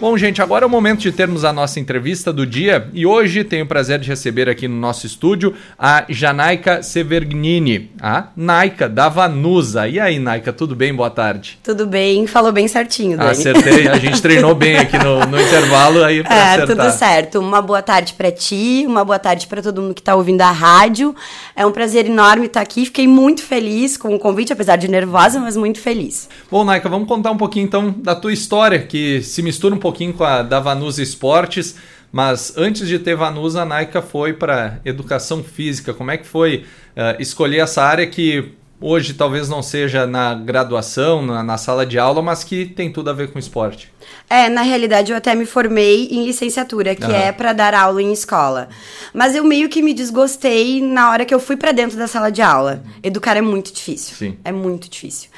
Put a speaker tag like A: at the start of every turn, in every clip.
A: Bom, gente, agora é o momento de termos a nossa entrevista do dia e hoje tenho o prazer de receber aqui no nosso estúdio a Janaika Severgnini, a Naika da Vanusa. E aí, Naika, tudo bem? Boa tarde.
B: Tudo bem, falou bem certinho, Dani.
A: Acertei, a gente treinou bem aqui no, no intervalo aí pra
B: é,
A: acertar.
B: tudo certo. Uma boa tarde para ti, uma boa tarde para todo mundo que tá ouvindo a rádio. É um prazer enorme estar aqui, fiquei muito feliz com o convite, apesar de nervosa, mas muito feliz.
A: Bom, Naika, vamos contar um pouquinho então da tua história, que se mistura um pouco pouquinho com a da Vanusa Esportes, mas antes de ter Vanusa, a Naika foi para educação física. Como é que foi uh, escolher essa área que hoje talvez não seja na graduação, na, na, sala de aula, mas que tem tudo a ver com esporte.
B: É, na realidade eu até me formei em licenciatura, que uhum. é para dar aula em escola. Mas eu meio que me desgostei na hora que eu fui para dentro da sala de aula. Educar é muito difícil.
A: Sim.
B: É muito difícil.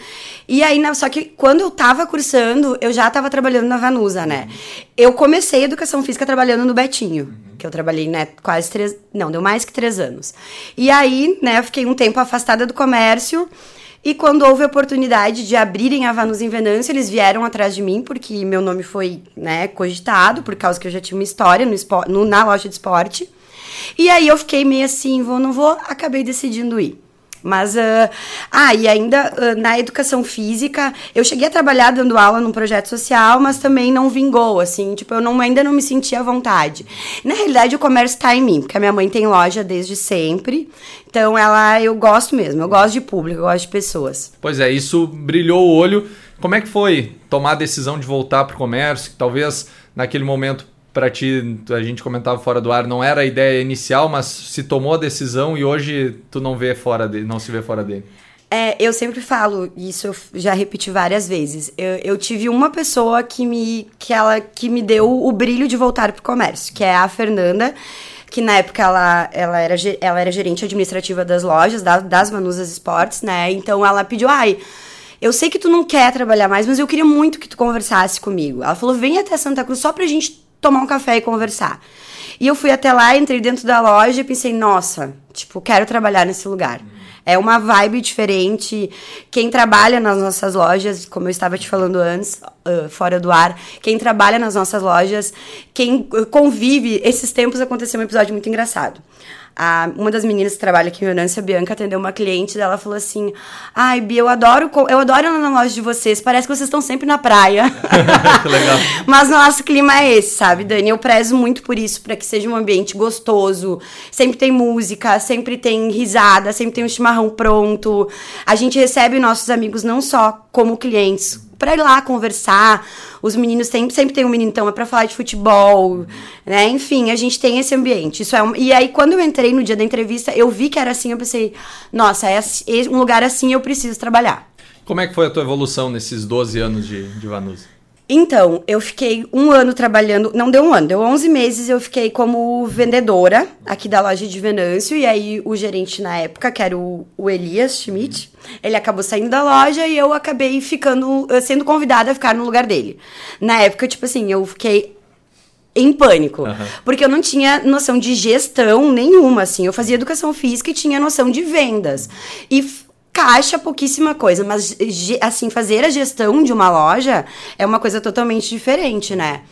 B: E aí, só que quando eu tava cursando, eu já tava trabalhando na Vanusa, né? Eu comecei educação física trabalhando no Betinho que eu trabalhei, né, quase três, não, deu mais que três anos. E aí, né, eu fiquei um tempo afastada do comércio, e quando houve a oportunidade de abrirem a Vanus em Venâncio, eles vieram atrás de mim, porque meu nome foi, né, cogitado, por causa que eu já tinha uma história no, no na loja de esporte. E aí eu fiquei meio assim, vou, não vou, acabei decidindo ir. Mas, uh, ah, e ainda uh, na educação física, eu cheguei a trabalhar dando aula num projeto social, mas também não vingou, assim, tipo, eu não, ainda não me sentia à vontade. Na realidade, o comércio está em mim, porque a minha mãe tem loja desde sempre, então ela, eu gosto mesmo, eu gosto de público, eu gosto de pessoas.
A: Pois é, isso brilhou o olho. Como é que foi tomar a decisão de voltar para o comércio? Talvez naquele momento para ti, a gente comentava fora do ar, não era a ideia inicial, mas se tomou a decisão e hoje tu não vê fora dele, não se vê fora dele.
B: É, eu sempre falo, isso eu já repeti várias vezes. Eu, eu, tive uma pessoa que me, que ela, que me deu o brilho de voltar para o comércio, que é a Fernanda, que na época ela, ela, era, ela era gerente administrativa das lojas, da, das Manusas Esportes, né? Então ela pediu, ai, eu sei que tu não quer trabalhar mais, mas eu queria muito que tu conversasse comigo. Ela falou, vem até Santa Cruz só pra gente tomar um café e conversar. E eu fui até lá, entrei dentro da loja e pensei, nossa, tipo, quero trabalhar nesse lugar. É uma vibe diferente. Quem trabalha nas nossas lojas, como eu estava te falando antes, uh, fora do ar, quem trabalha nas nossas lojas, quem convive, esses tempos aconteceu um episódio muito engraçado. A, uma das meninas que trabalha aqui em Venâncio, a Bianca, atendeu uma cliente dela falou assim: Ai, Bia, eu adoro, eu adoro ir na loja de vocês, parece que vocês estão sempre na praia. que legal. Mas nosso clima é esse, sabe, Dani? Eu prezo muito por isso, para que seja um ambiente gostoso. Sempre tem música, sempre tem risada, sempre tem um chimarrão pronto. A gente recebe nossos amigos não só como clientes, para ir lá conversar. Os meninos sempre, sempre tem um menino então é para falar de futebol, né? Enfim, a gente tem esse ambiente. Isso é um... E aí quando eu entrei no dia da entrevista, eu vi que era assim, eu pensei, nossa, é um lugar assim eu preciso trabalhar.
A: Como é que foi a tua evolução nesses 12 anos de, de Vanusa?
B: Então, eu fiquei um ano trabalhando, não deu um ano, deu 11 meses, eu fiquei como vendedora aqui da loja de Venâncio, e aí o gerente na época, que era o, o Elias Schmidt, ele acabou saindo da loja e eu acabei ficando, sendo convidada a ficar no lugar dele. Na época, tipo assim, eu fiquei em pânico. Uhum. Porque eu não tinha noção de gestão nenhuma, assim. Eu fazia educação física e tinha noção de vendas. E caixa pouquíssima coisa, mas assim, fazer a gestão de uma loja é uma coisa totalmente diferente, né?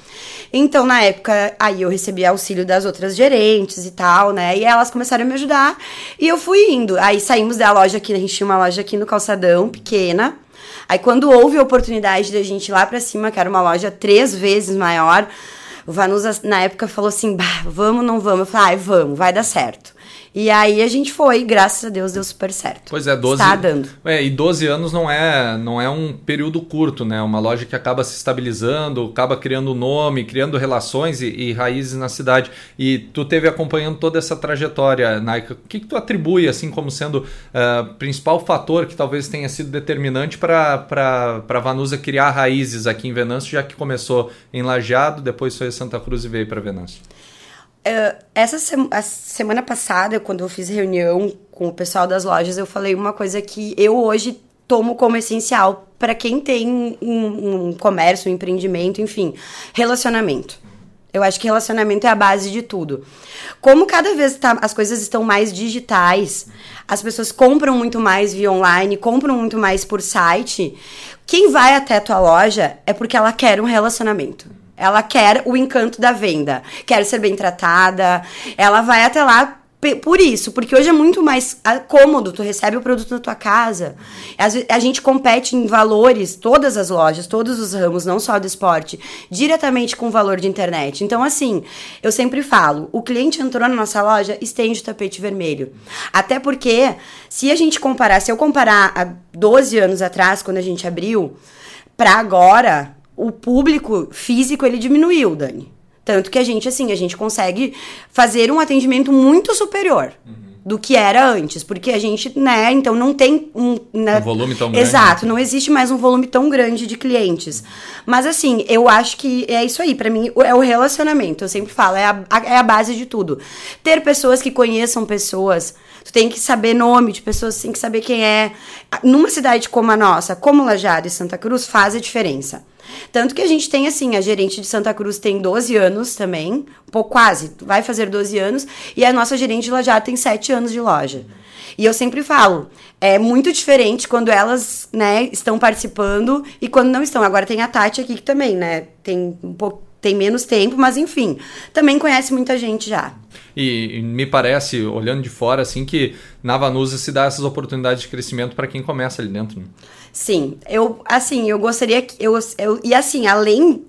B: Então, na época, aí eu recebi auxílio das outras gerentes e tal, né? E elas começaram a me ajudar e eu fui indo. Aí saímos da loja aqui, a gente tinha uma loja aqui no Calçadão, pequena. Aí quando houve a oportunidade da gente ir lá pra cima, que era uma loja três vezes maior, o Vanusa na época falou assim: bah, vamos, não vamos? Eu falei, ah, vamos, vai dar certo. E aí a gente foi, graças a Deus deu super certo.
A: Pois é, 12.
B: Está dando.
A: É, e 12 anos não é, não é um período curto, né? Uma loja que acaba se estabilizando, acaba criando nome, criando relações e, e raízes na cidade. E tu teve acompanhando toda essa trajetória, Naika. O que, que tu atribui assim como sendo o uh, principal fator que talvez tenha sido determinante para a Vanusa criar raízes aqui em Venâncio, já que começou em Lajeado, depois foi a Santa Cruz e veio para Venâncio?
B: Uh, essa semana passada, quando eu fiz reunião com o pessoal das lojas, eu falei uma coisa que eu hoje tomo como essencial para quem tem um, um, comércio, um empreendimento, enfim, relacionamento. Eu acho que relacionamento é a base de tudo. Como cada vez tá, as coisas estão mais digitais, as pessoas compram muito mais via online, compram muito mais por site. Quem vai até a tua loja é porque ela quer um relacionamento Ela quer o encanto da venda, quer ser bem tratada. Ela vai até lá por isso, porque hoje é muito mais cômodo, tu recebe o produto na tua casa. A gente compete em valores, todas as lojas, todos os ramos, não só do esporte, diretamente com o valor de internet. Então, assim, eu sempre falo, o cliente entrou na nossa loja, estende o tapete vermelho. Até porque, se a gente comparar, se eu comparar há 12 anos atrás, quando a gente abriu, para agora, o público físico, ele diminuiu, Dani. Tanto que a gente, assim, a gente consegue fazer um atendimento muito superior. Uhum. Do que era antes, porque a gente, né, então não tem um,
A: né, um volume tão grande.
B: Exato, não existe mais um volume tão grande de clientes. Mas assim, eu acho que é isso aí, para mim é o relacionamento. Eu sempre falo, é a, é a base de tudo. Ter pessoas que conheçam pessoas, tu tem que saber nome de pessoas, tem que saber quem é. Numa cidade como a nossa, como Lajado e Santa Cruz, faz a diferença. Tanto que a gente tem, assim, a gerente de Santa Cruz tem 12 anos também, pouco quase, vai fazer 12 anos, e a nossa gerente de Lajado tem 7 anos de loja. E eu sempre falo, é muito diferente quando elas, né, estão participando e quando não estão. Agora tem a Tati aqui que também, né, tem um pouco tem menos tempo, mas enfim, também conhece muita gente já.
A: E, e me parece, olhando de fora, assim, que na Vanusa se dá essas oportunidades de crescimento para quem começa ali dentro. Né?
B: Sim, eu, assim, eu gostaria que. Eu, eu, e assim, além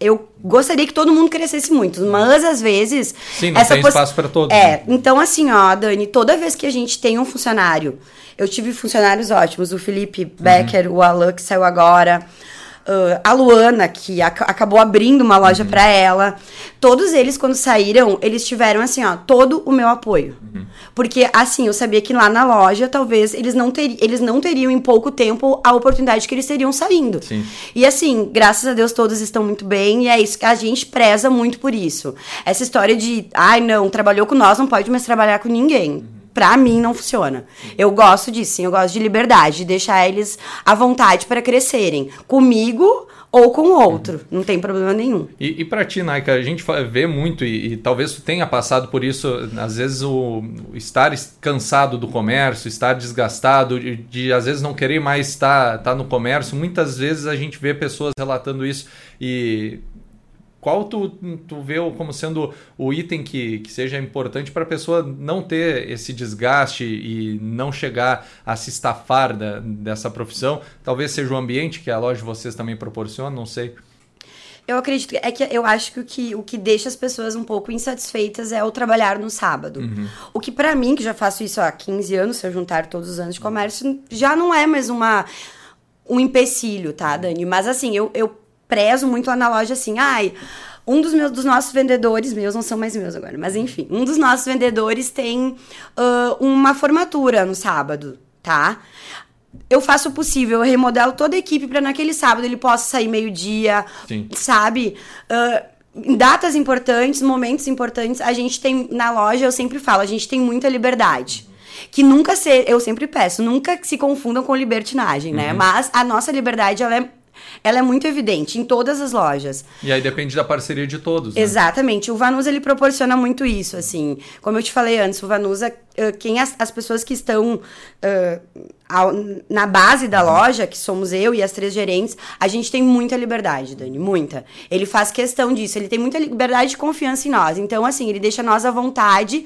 B: eu gostaria que todo mundo crescesse muito, mas às vezes.
A: Sim, não essa tem espaço para todos.
B: É, né? então assim, ó, Dani, toda vez que a gente tem um funcionário, eu tive funcionários ótimos, o Felipe Becker, uhum. o Alan que saiu agora, Uh, a Luana, que ac acabou abrindo uma loja uhum. para ela. Todos eles, quando saíram, eles tiveram, assim, ó, todo o meu apoio. Uhum. Porque, assim, eu sabia que lá na loja, talvez, eles não, ter, eles não teriam em pouco tempo a oportunidade que eles teriam saindo.
A: Sim.
B: E, assim, graças a Deus, todos estão muito bem. E é isso que a gente preza muito por isso. Essa história de, ai, não, trabalhou com nós, não pode mais trabalhar com ninguém. Uhum pra mim não funciona. Eu gosto disso, sim, eu gosto de liberdade, de deixar eles à vontade para crescerem. Comigo ou com outro, não tem problema nenhum.
A: E, e para ti, Naika, a gente vê muito e, e, talvez tu tenha passado por isso, às vezes o, o estar cansado do comércio, estar desgastado, de, de, às vezes não querer mais estar, estar no comércio, muitas vezes a gente vê pessoas relatando isso e qual tu, tu vê como sendo o item que, que seja importante para a pessoa não ter esse desgaste e não chegar a se estafar da, dessa profissão? Talvez seja o ambiente que a loja de vocês também proporciona, não sei.
B: Eu acredito é que eu acho que o que, o que deixa as pessoas um pouco insatisfeitas é o trabalhar no sábado. Uhum. O que para mim, que já faço isso há 15 anos, se eu juntar todos os anos de comércio, já não é mais uma um empecilho, tá, Dani? Mas assim, eu, eu prezo muito lá na loja assim, ai, um dos meus dos nossos vendedores, meus não são mais meus agora, mas enfim, um dos nossos vendedores tem uh, uma formatura no sábado, tá? Eu faço o possível, eu remodelo toda a equipe para naquele sábado ele possa sair meio-dia, sabe? Uh, em datas importantes, momentos importantes, a gente tem na loja, eu sempre falo, a gente tem muita liberdade que nunca se, eu sempre peço, nunca se confundam com libertinagem, né? Uhum. Mas a nossa liberdade ela é ela é muito evidente em todas as lojas.
A: E aí depende da parceria de todos. Né?
B: Exatamente. O Vanusa ele proporciona muito isso, assim. Como eu te falei antes, o Vanusa, quem as, as pessoas que estão uh, ao, na base da loja, que somos eu e as três gerentes, a gente tem muita liberdade, Dani, muita. Ele faz questão disso, ele tem muita liberdade e confiança em nós. Então, assim, ele deixa nós à vontade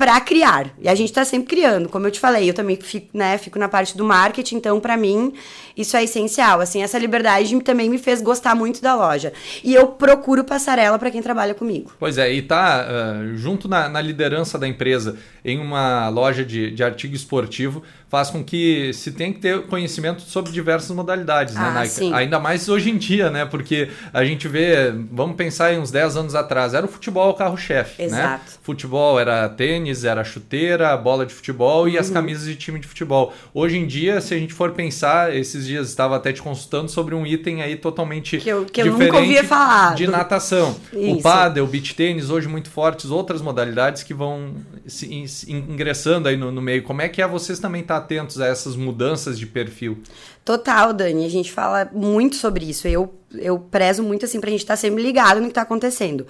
B: para criar. E a gente está sempre criando, como eu te falei, eu também fico, né, fico na parte do marketing, então para mim isso é essencial. Assim, essa liberdade também me fez gostar muito da loja. E eu procuro passarela para quem trabalha comigo.
A: Pois é, e tá uh, junto na, na, liderança da empresa em uma loja de, de artigo esportivo, faz com que se tenha que ter conhecimento sobre diversas modalidades, né, ah, Sim. Ainda mais hoje em dia, né? Porque a gente vê, vamos pensar em uns 10 anos atrás, era o futebol o carro-chefe, né? Futebol era tênis, era chuteira, bola de futebol e as uhum. camisas de time de futebol. Hoje em dia, se a gente for pensar, esses dias estava até te consultando sobre um item aí totalmente que eu, que diferente eu nunca ouvia falar. de natação. Isso. O paddle, o beach tênis, hoje muito fortes, outras modalidades que vão se, ingressando aí no, no meio. Como é que é vocês também estar tá atentos a essas mudanças de perfil?
B: Total, Dani. A gente fala muito sobre isso. Eu, eu prezo muito assim pra gente estar tá sempre ligado no que tá acontecendo.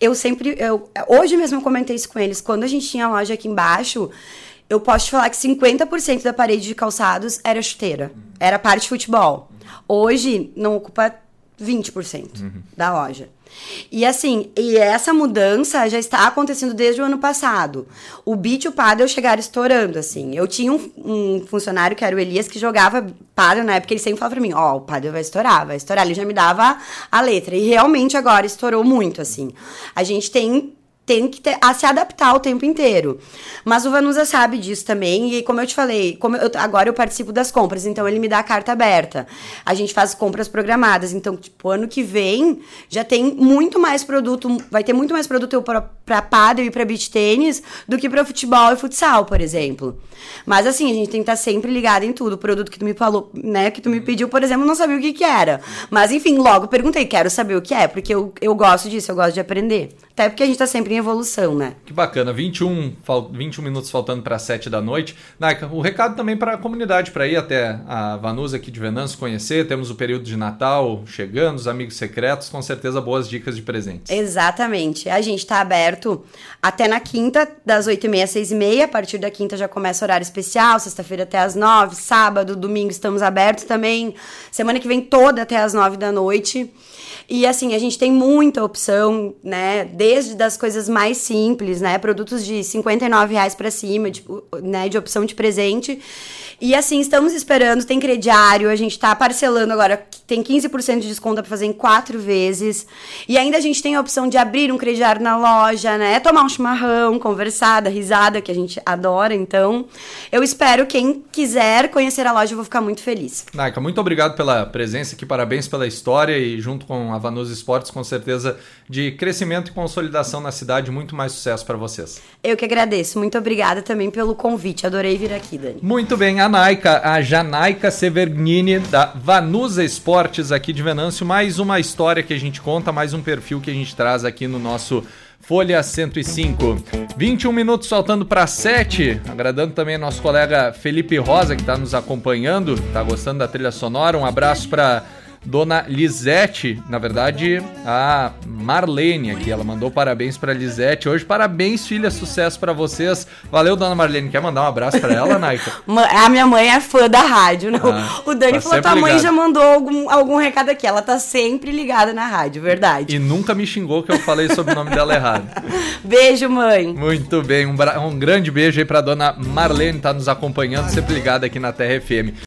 B: Eu sempre. Eu, hoje mesmo eu comentei isso com eles. Quando a gente tinha a loja aqui embaixo, eu posso te falar que 50% da parede de calçados era chuteira. Era parte de futebol. Hoje não ocupa 20% uhum. da loja. E assim, e essa mudança já está acontecendo desde o ano passado. O beat e o paddle chegaram estourando, assim. Eu tinha um, um, funcionário que era o Elias, que jogava paddle na época, ele sempre falava pra mim, ó, oh, o paddle vai estourar, vai estourar. Ele já me dava a letra. E realmente agora estourou muito, assim. A gente tem tem que ter, a se adaptar o tempo inteiro. Mas o Vanusa sabe disso também, e como eu te falei, como eu, agora eu participo das compras, então ele me dá a carta aberta. A gente faz compras programadas, então, tipo, ano que vem já tem muito mais produto, vai ter muito mais produto para paddle e para beach tênis do que para futebol e futsal, por exemplo. Mas assim, a gente tem que estar sempre ligado em tudo. O produto que tu me falou, né, que tu me pediu, por exemplo, não sabia o que que era. Mas enfim, logo perguntei, quero saber o que é, porque eu, eu gosto disso, eu gosto de aprender. Até porque a gente tá sempre em evolução, né?
A: Que bacana. 21, 21 minutos faltando para 7 da noite. Naika, o recado também para a comunidade, para ir até a Vanusa aqui de Venâncio conhecer. Temos o período de Natal chegando, os amigos secretos, com certeza boas dicas de presentes.
B: Exatamente. A gente tá aberto até na quinta, das 8h30 às 6h30. A partir da quinta já começa horário especial, sexta-feira até às 9 sábado, domingo estamos abertos também. Semana que vem toda até às 9 da noite. E assim, a gente tem muita opção, né? Desde das coisas mais simples, né? Produtos de 59 reais para cima, de, né? De opção de presente. E assim, estamos esperando, tem crediário, a gente tá parcelando agora, tem 15% de desconto para fazer em quatro vezes. E ainda a gente tem a opção de abrir um crediário na loja, né? Tomar um chimarrão, conversar, dar risada, que a gente adora. Então, eu espero quem quiser conhecer a loja, eu vou ficar muito feliz.
A: Naika, muito obrigado pela presença aqui, parabéns pela história e junto com a Vanusa Esportes, com certeza de crescimento e consolidação na cidade, muito mais sucesso para vocês.
B: Eu que agradeço, muito obrigada também pelo convite, adorei vir aqui, Dani.
A: Muito bem, a Naika, a Janaika Severnini, da Vanusa Esportes aqui de Venâncio. Mais uma história que a gente conta, mais um perfil que a gente traz aqui no nosso Folha 105. 21 minutos faltando para 7. Agradando também nosso colega Felipe Rosa, que está nos acompanhando, está gostando da trilha sonora. Um abraço para Dona Lisete, na verdade, a Marlene aqui, ela mandou parabéns para Lisete. Hoje, parabéns, filha, sucesso para vocês. Valeu, Dona Marlene. Quer mandar um abraço para ela, Naika?
B: a minha mãe é fã da rádio, né? Ah, o Dani tá falou: tua mãe já mandou algum, algum recado aqui. Ela tá sempre ligada na rádio, verdade.
A: E nunca me xingou que eu falei sobre o nome dela errado.
B: Beijo, mãe.
A: Muito bem, um, um grande beijo aí pra Dona Marlene, tá nos acompanhando, sempre ligada aqui na Terra FM.